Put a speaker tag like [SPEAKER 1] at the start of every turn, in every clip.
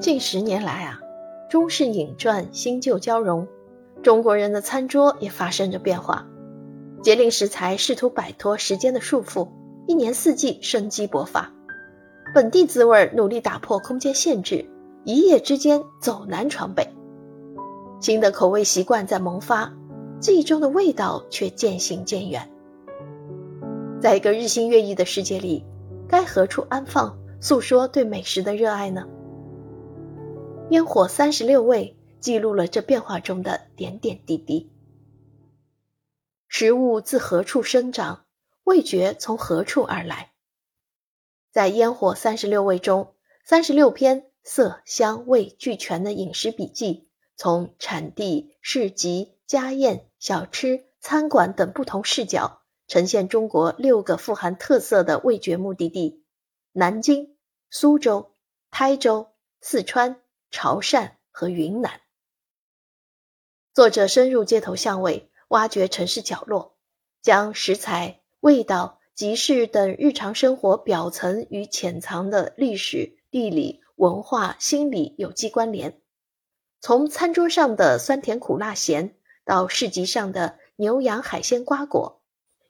[SPEAKER 1] 近十年来啊，中式饮馔新旧交融，中国人的餐桌也发生着变化。节令食材试图摆脱时间的束缚，一年四季生机勃发；本地滋味努力打破空间限制，一夜之间走南闯北。新的口味习惯在萌发，记忆中的味道却渐行渐远。在一个日新月异的世界里，该何处安放，诉说对美食的热爱呢？烟火三十六味记录了这变化中的点点滴滴。食物自何处生长，味觉从何处而来？在烟火三十六味中，三十六篇色香味俱全的饮食笔记，从产地、市集、家宴、小吃、餐馆等不同视角，呈现中国六个富含特色的味觉目的地：南京、苏州、台州、四川。潮汕和云南，作者深入街头巷尾，挖掘城市角落，将食材、味道、集市等日常生活表层与潜藏的历史、地理、文化、心理有机关联。从餐桌上的酸甜苦辣咸，到市集上的牛羊海鲜瓜果，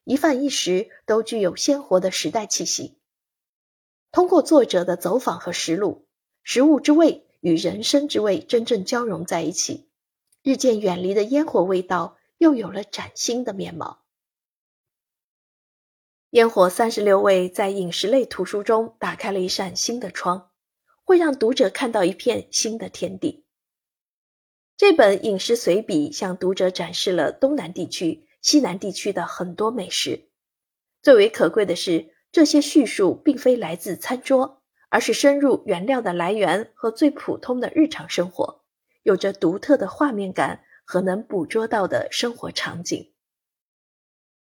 [SPEAKER 1] 一饭一食都具有鲜活的时代气息。通过作者的走访和实录，食物之味。与人生之味真正交融在一起，日渐远离的烟火味道又有了崭新的面貌。烟火三十六味在饮食类图书中打开了一扇新的窗，会让读者看到一片新的天地。这本饮食随笔向读者展示了东南地区、西南地区的很多美食。最为可贵的是，这些叙述并非来自餐桌。而是深入原料的来源和最普通的日常生活，有着独特的画面感和能捕捉到的生活场景。